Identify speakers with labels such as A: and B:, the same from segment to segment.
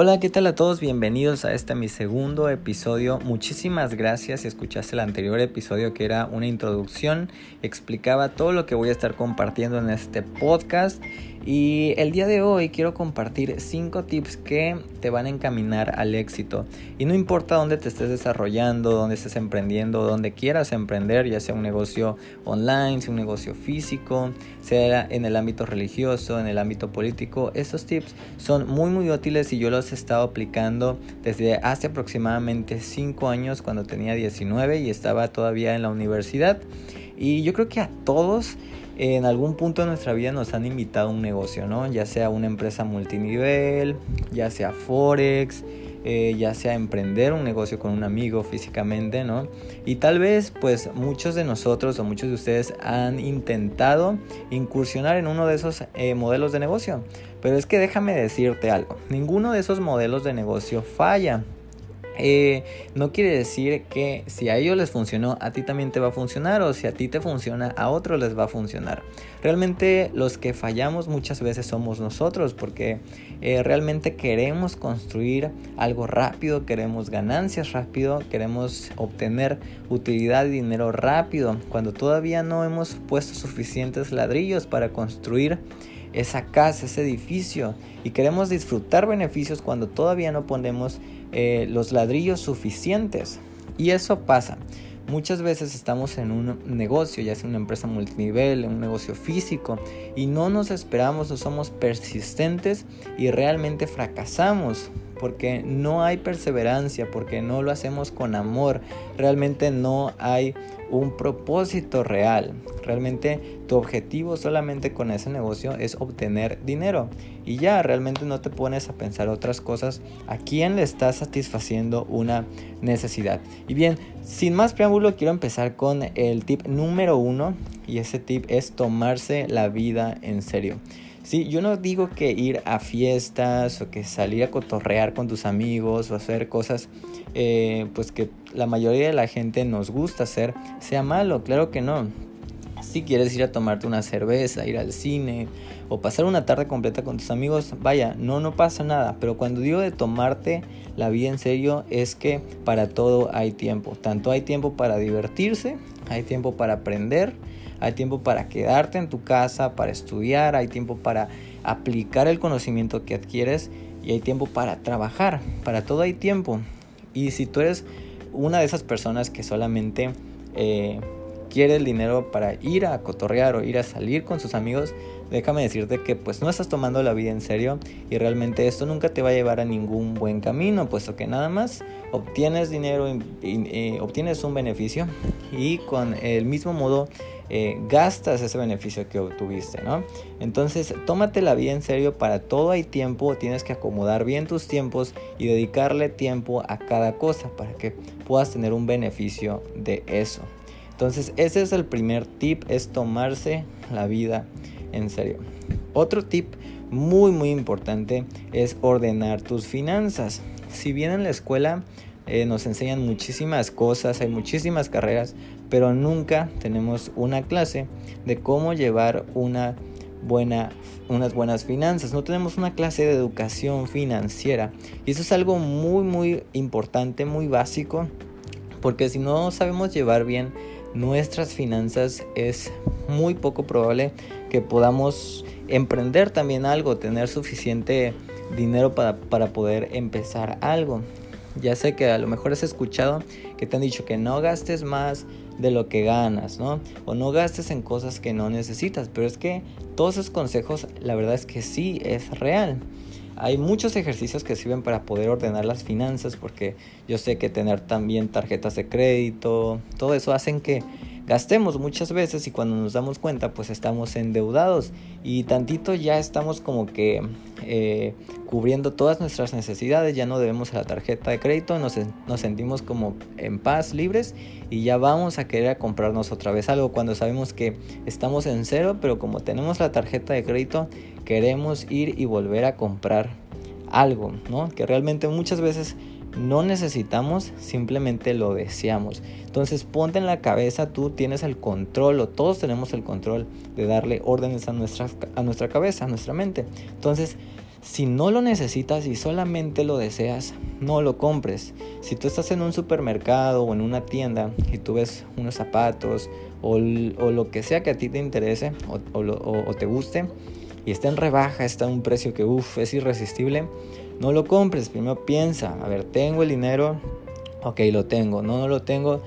A: Hola, ¿qué tal a todos? Bienvenidos a este mi segundo episodio. Muchísimas gracias si escuchaste el anterior episodio que era una introducción, explicaba todo lo que voy a estar compartiendo en este podcast y el día de hoy quiero compartir 5 tips que te van a encaminar al éxito. Y no importa dónde te estés desarrollando, dónde estés emprendiendo, dónde quieras emprender, ya sea un negocio online, sea un negocio físico, sea en el ámbito religioso, en el ámbito político, estos tips son muy muy útiles y yo los he estado aplicando desde hace aproximadamente 5 años cuando tenía 19 y estaba todavía en la universidad. Y yo creo que a todos en algún punto de nuestra vida nos han invitado a un negocio, ¿no? Ya sea una empresa multinivel, ya sea Forex, eh, ya sea emprender un negocio con un amigo físicamente, ¿no? Y tal vez pues muchos de nosotros o muchos de ustedes han intentado incursionar en uno de esos eh, modelos de negocio. Pero es que déjame decirte algo, ninguno de esos modelos de negocio falla. Eh, no quiere decir que si a ellos les funcionó, a ti también te va a funcionar o si a ti te funciona, a otros les va a funcionar. Realmente los que fallamos muchas veces somos nosotros porque eh, realmente queremos construir algo rápido, queremos ganancias rápido, queremos obtener utilidad y dinero rápido cuando todavía no hemos puesto suficientes ladrillos para construir esa casa, ese edificio y queremos disfrutar beneficios cuando todavía no ponemos eh, los ladrillos suficientes. Y eso pasa. Muchas veces estamos en un negocio, ya sea una empresa multinivel, un negocio físico, y no nos esperamos, no somos persistentes y realmente fracasamos porque no hay perseverancia, porque no lo hacemos con amor, realmente no hay un propósito real. Realmente tu objetivo solamente con ese negocio es obtener dinero y ya realmente no te pones a pensar otras cosas a quién le estás satisfaciendo una necesidad. Y bien, sin más preámbulo quiero empezar con el tip número uno y ese tip es tomarse la vida en serio. Sí, yo no digo que ir a fiestas o que salir a cotorrear con tus amigos o hacer cosas eh, pues que la mayoría de la gente nos gusta hacer sea malo, claro que no. Si quieres ir a tomarte una cerveza, ir al cine o pasar una tarde completa con tus amigos, vaya, no, no pasa nada. Pero cuando digo de tomarte la vida en serio es que para todo hay tiempo. Tanto hay tiempo para divertirse, hay tiempo para aprender hay tiempo para quedarte en tu casa, para estudiar, hay tiempo para aplicar el conocimiento que adquieres y hay tiempo para trabajar. Para todo hay tiempo. Y si tú eres una de esas personas que solamente eh, quiere el dinero para ir a cotorrear o ir a salir con sus amigos, déjame decirte que pues no estás tomando la vida en serio y realmente esto nunca te va a llevar a ningún buen camino, puesto que nada más obtienes dinero, y, eh, obtienes un beneficio y con el mismo modo eh, gastas ese beneficio que obtuviste, ¿no? Entonces, tómate la vida en serio, para todo hay tiempo, tienes que acomodar bien tus tiempos y dedicarle tiempo a cada cosa para que puedas tener un beneficio de eso. Entonces, ese es el primer tip, es tomarse la vida en serio. Otro tip muy muy importante es ordenar tus finanzas. Si bien en la escuela eh, nos enseñan muchísimas cosas, hay muchísimas carreras, pero nunca tenemos una clase de cómo llevar una buena, unas buenas finanzas. No tenemos una clase de educación financiera. Y eso es algo muy, muy importante, muy básico. Porque si no sabemos llevar bien nuestras finanzas, es muy poco probable que podamos emprender también algo, tener suficiente dinero para, para poder empezar algo. Ya sé que a lo mejor has escuchado que te han dicho que no gastes más de lo que ganas, ¿no? O no gastes en cosas que no necesitas. Pero es que todos esos consejos, la verdad es que sí es real. Hay muchos ejercicios que sirven para poder ordenar las finanzas porque yo sé que tener también tarjetas de crédito, todo eso hacen que gastemos muchas veces y cuando nos damos cuenta pues estamos endeudados y tantito ya estamos como que eh, cubriendo todas nuestras necesidades, ya no debemos a la tarjeta de crédito, nos, nos sentimos como en paz, libres y ya vamos a querer comprarnos otra vez algo cuando sabemos que estamos en cero, pero como tenemos la tarjeta de crédito queremos ir y volver a comprar algo, ¿no? Que realmente muchas veces no necesitamos, simplemente lo deseamos. Entonces ponte en la cabeza, tú tienes el control o todos tenemos el control de darle órdenes a nuestra, a nuestra cabeza, a nuestra mente. Entonces, Si no lo necesitas y solamente lo deseas, no lo compres. Si tú estás en un supermercado o en una tienda y tú ves unos zapatos o, lo que sea que a ti te interese o, te guste y está en rebaja, está a un precio que uff, es irresistible, no lo compres. Primero piensa, a ver, tengo el dinero, ok, lo tengo, no, no lo tengo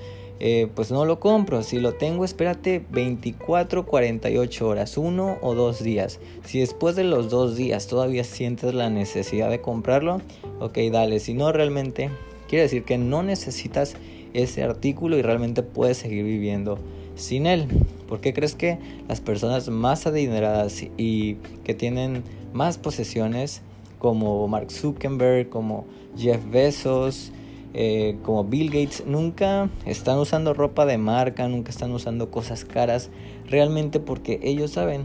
A: eh, pues no lo compro. Si lo tengo, espérate 24, 48 horas, uno o dos días. Si después de los dos días todavía sientes la necesidad de comprarlo, ok, dale. Si no, realmente quiere decir que no necesitas ese artículo y realmente puedes seguir viviendo sin él. ¿Por qué crees que las personas más adineradas y que tienen más posesiones, como Mark Zuckerberg, como Jeff Bezos, eh, como Bill Gates nunca están usando ropa de marca, nunca están usando cosas caras, realmente porque ellos saben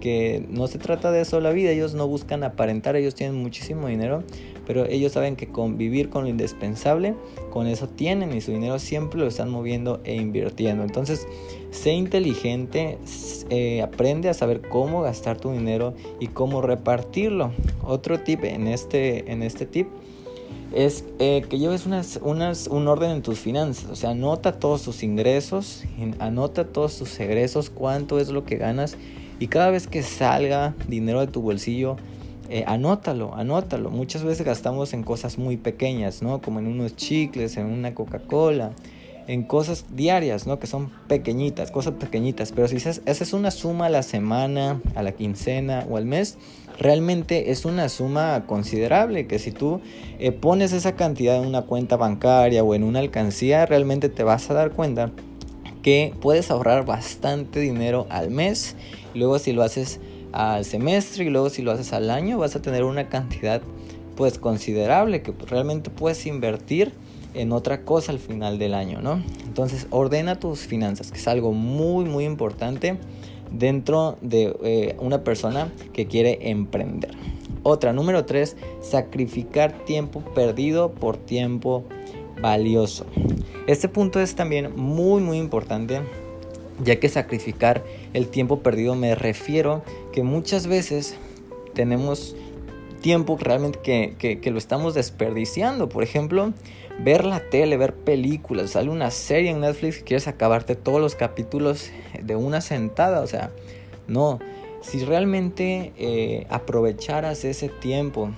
A: que no se trata de eso la vida, ellos no buscan aparentar, ellos tienen muchísimo dinero, pero ellos saben que convivir con lo indispensable, con eso tienen y su dinero siempre lo están moviendo e invirtiendo. Entonces, sé inteligente, eh, aprende a saber cómo gastar tu dinero y cómo repartirlo. Otro tip en este, en este tip es eh, que lleves unas, un orden en tus finanzas. O sea, anota todos tus ingresos, anota todos tus egresos, cuánto es lo que ganas. Y cada vez que salga dinero de tu bolsillo, eh, anótalo, anótalo. Muchas veces gastamos en cosas muy pequeñas, ¿no? Como en unos chicles, en una Coca-Cola, en cosas diarias, ¿no? Que son pequeñitas, cosas pequeñitas. Pero si haces una suma a la semana, a la quincena o al mes, realmente es una suma considerable que si tú eh, pones esa cantidad en una cuenta bancaria o en una alcancía, realmente te vas a dar cuenta que puedes ahorrar bastante dinero al mes. luego si lo haces al semestre y luego si lo haces al año, vas a tener una cantidad pues considerable que realmente puedes invertir en otra cosa al final del año, ¿no? Entonces ordena tus finanzas, que es algo muy muy importante dentro de eh, una persona que quiere emprender. Otra, número tres, sacrificar tiempo perdido por tiempo valioso. Este punto es también muy muy importante ya que sacrificar el tiempo perdido me refiero que muchas veces tenemos tiempo realmente que, que lo estamos desperdiciando. Por ejemplo, ver la tele, ver películas, sale una serie en Netflix y quieres acabarte todos los capítulos de una sentada, o sea, no, si realmente eh, aprovecharas ese tiempo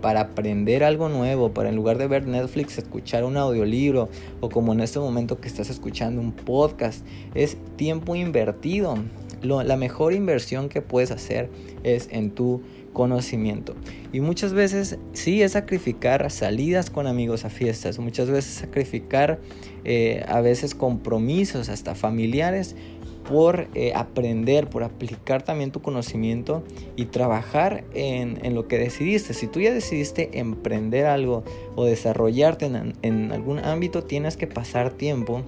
A: para aprender algo nuevo, para en lugar de ver Netflix escuchar un audiolibro o como en este momento que estás escuchando un podcast, es tiempo invertido. la mejor inversión que puedes hacer es en tu conocimiento. Y muchas veces sí es sacrificar salidas con amigos a fiestas, muchas veces sacrificar eh, a veces compromisos hasta familiares por eh, aprender, por aplicar también tu conocimiento y trabajar en, en, lo que decidiste. Si tú ya decidiste emprender algo o desarrollarte en, en algún ámbito, tienes que pasar tiempo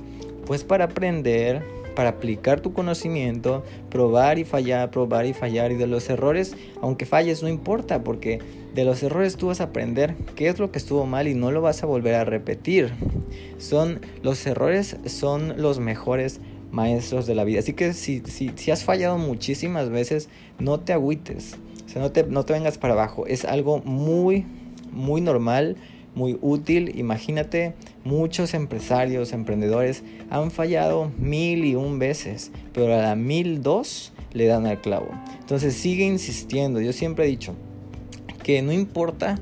A: pues para aprender, para aplicar tu conocimiento, probar y fallar, probar y fallar. Y de los errores, aunque falles, no importa, porque de los errores tú vas a aprender qué es lo que estuvo mal y no lo vas a volver a repetir. Son los errores son los mejores maestros de la vida. Así que si, si, si has fallado muchísimas veces, no te agüites. O sea, no te, no te vengas para abajo. Es algo muy, muy normal muy útil. Imagínate, muchos empresarios, emprendedores han fallado mil y un veces, pero a la mil dos le dan al clavo. Entonces sigue insistiendo. Yo siempre he dicho que no importa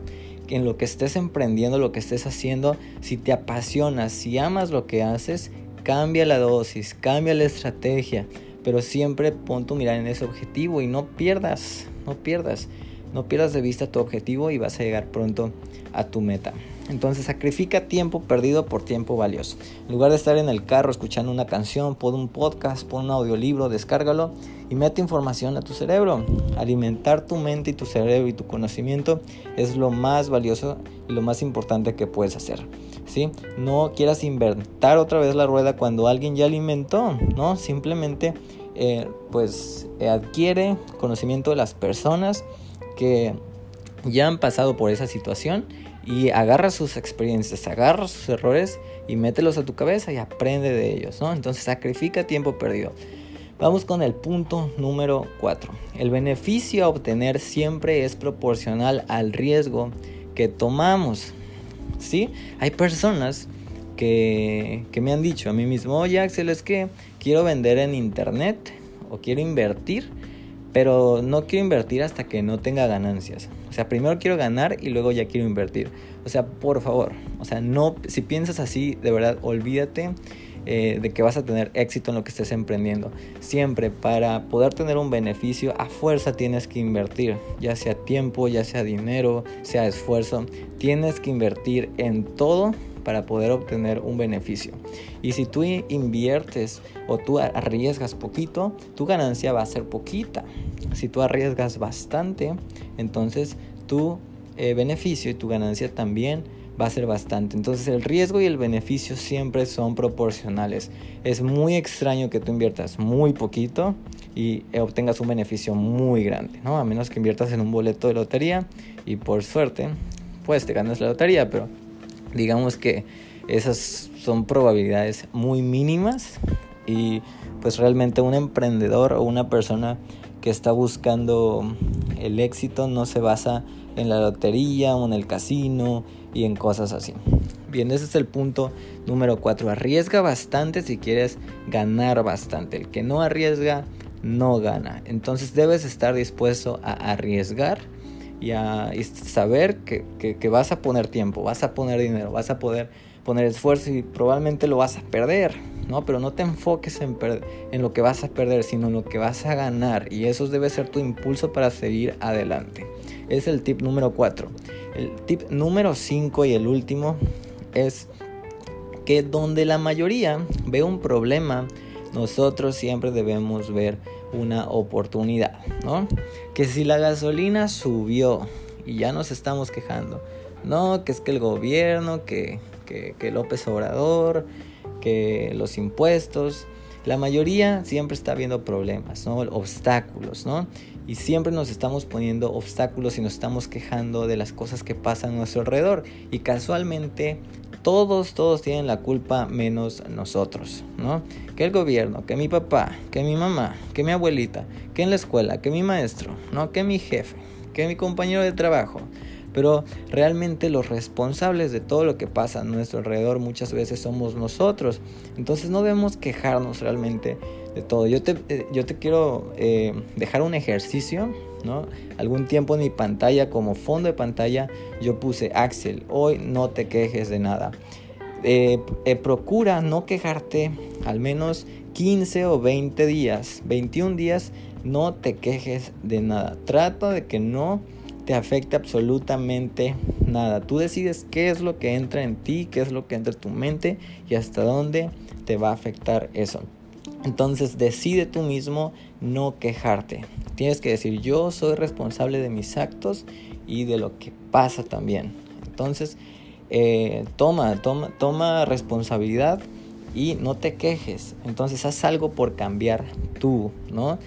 A: en lo que estés emprendiendo, lo que estés haciendo, si te apasionas, si amas lo que haces, cambia la dosis, cambia la estrategia, pero siempre pon tu mirada en ese objetivo y no pierdas, no pierdas. No pierdas de vista tu objetivo y vas a llegar pronto a tu meta. Entonces sacrifica tiempo perdido por tiempo valioso. En lugar de estar en el carro escuchando una canción, pon un podcast, pon un audiolibro, descárgalo y mete información a tu cerebro. Alimentar tu mente y tu cerebro y tu conocimiento es lo más valioso y lo más importante que puedes hacer. ¿sí? No quieras inventar otra vez la rueda cuando alguien ya la inventó, ¿no? Simplemente eh, pues adquiere conocimiento de las personas que ya han pasado por esa situación y agarra sus experiencias, agarra sus errores y mételos a tu cabeza y aprende de ellos, ¿no? Entonces sacrifica tiempo perdido. Vamos con el punto número 4. El beneficio a obtener siempre es proporcional al riesgo que tomamos. ¿Sí? Hay personas que, que me han dicho a mí mismo, oye Axel, es que quiero vender en internet o quiero invertir, pero no quiero invertir hasta que no tenga ganancias. O sea, primero quiero ganar y luego ya quiero invertir. O sea, por favor, o sea, no, si piensas así, de verdad, olvídate eh, de que vas a tener éxito en lo que estés emprendiendo. Siempre para poder tener un beneficio a fuerza tienes que invertir, ya sea tiempo, ya sea dinero, sea esfuerzo. Tienes que invertir en todo para poder obtener un beneficio. Y si tú inviertes o tú arriesgas poquito, tu ganancia va a ser poquita. Si tú arriesgas bastante, entonces tu eh, beneficio y tu ganancia también va a ser bastante. Entonces el riesgo y el beneficio siempre son proporcionales. Es muy extraño que tú inviertas muy poquito y obtengas un beneficio muy grande, ¿no? A menos que inviertas en un boleto de lotería y por suerte, pues te ganas la lotería, pero digamos que esas son probabilidades muy mínimas y pues realmente un emprendedor o una persona que está buscando el éxito no se basa en la lotería o en el casino y en cosas así. Bien, ese es el punto número 4. Arriesga bastante si quieres ganar bastante. El que no arriesga no gana. Entonces debes estar dispuesto a arriesgar y saber que, que, vas a poner tiempo, vas a poner dinero, vas a poder poner esfuerzo y probablemente lo vas a perder, ¿no? Pero no te enfoques en, en lo que vas a perder, sino en lo que vas a ganar y eso debe ser tu impulso para seguir adelante. Es el tip número 4. El tip número 5 y el último es que donde la mayoría ve un problema, nosotros siempre debemos ver una oportunidad, ¿no? Que si la gasolina subió y ya nos estamos quejando, no, que es que el gobierno, que, que, López Obrador, que los impuestos, la mayoría siempre está viendo problemas, ¿no? Obstáculos, ¿no? y siempre nos estamos poniendo obstáculos y nos estamos quejando de las cosas que pasan a nuestro alrededor y casualmente todos, todos tienen la culpa menos nosotros, ¿no? Que el gobierno, que mi papá, que mi mamá, que mi abuelita, que en la escuela, que mi maestro, ¿no? Que mi jefe, que mi compañero de trabajo. Pero realmente los responsables de todo lo que pasa a nuestro alrededor muchas veces somos nosotros. Entonces no debemos quejarnos realmente todo. Yo te, eh, yo te quiero eh, dejar un ejercicio, ¿no? Algún tiempo en mi pantalla, como fondo de pantalla, yo puse Axel, hoy no te quejes de nada. Eh, procura no quejarte al menos 15 o 20 días, 21 días, no te quejes de nada. Trata de que no te afecte absolutamente nada. Tú decides qué es lo que entra en ti, qué es lo que entra en tu mente y hasta dónde te va a afectar eso. Entonces decide tú mismo no quejarte. Tienes que decir yo soy responsable de mis actos y de lo que pasa también. Entonces eh, toma, toma, toma responsabilidad y no te quejes. Entonces haz algo por cambiar tú, ¿no?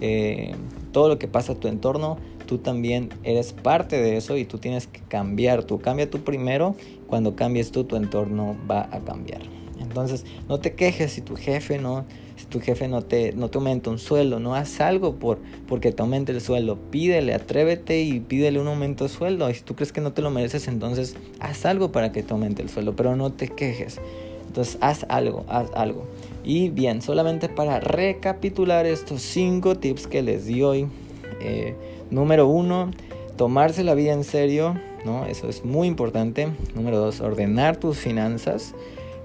A: Eh, todo lo que pasa a tu entorno, tú también eres parte de eso y tú tienes que cambiar. Tú cambia tú primero. Cuando cambies tú, tu entorno va a cambiar. Entonces no te quejes si tu jefe no si tu jefe no te, no te aumenta un sueldo, no haz algo por porque te aumente el sueldo. Pídele, atrévete y pídele un aumento de sueldo. Si tú crees que no te lo mereces, entonces haz algo para que te aumente el sueldo, pero no te quejes. Entonces haz algo, haz algo. Y bien, solamente para recapitular estos cinco tips que les di hoy. Eh, número uno, tomarse la vida en serio, ¿no? Eso es muy importante. Número dos, ordenar tus finanzas.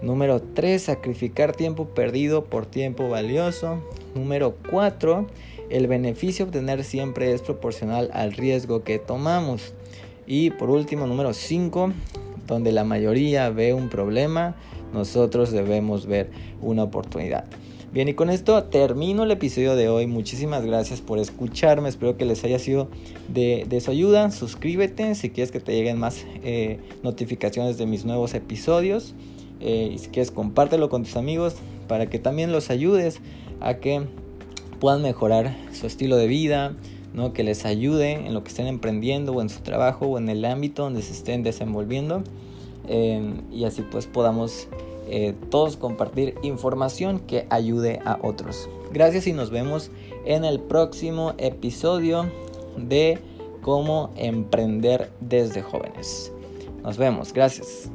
A: Número 3, sacrificar tiempo perdido por tiempo valioso. Número 4, el beneficio obtener siempre es proporcional al riesgo que tomamos. Y por último, número 5, donde la mayoría ve un problema, nosotros debemos ver una oportunidad. Bien, y con esto termino el episodio de hoy. Muchísimas gracias por escucharme. Espero que les haya sido de, su ayuda. Suscríbete si quieres que te lleguen más eh, notificaciones de mis nuevos episodios. Eh, y si quieres compártelo con tus amigos para que también los ayudes a que puedan mejorar su estilo de vida, ¿no? que les ayude en lo que estén emprendiendo o en su trabajo o en el ámbito donde se estén desenvolviendo eh, y así pues podamos eh, todos compartir información que ayude a otros. Gracias y nos vemos en el próximo episodio de cómo emprender desde jóvenes. Nos vemos, gracias.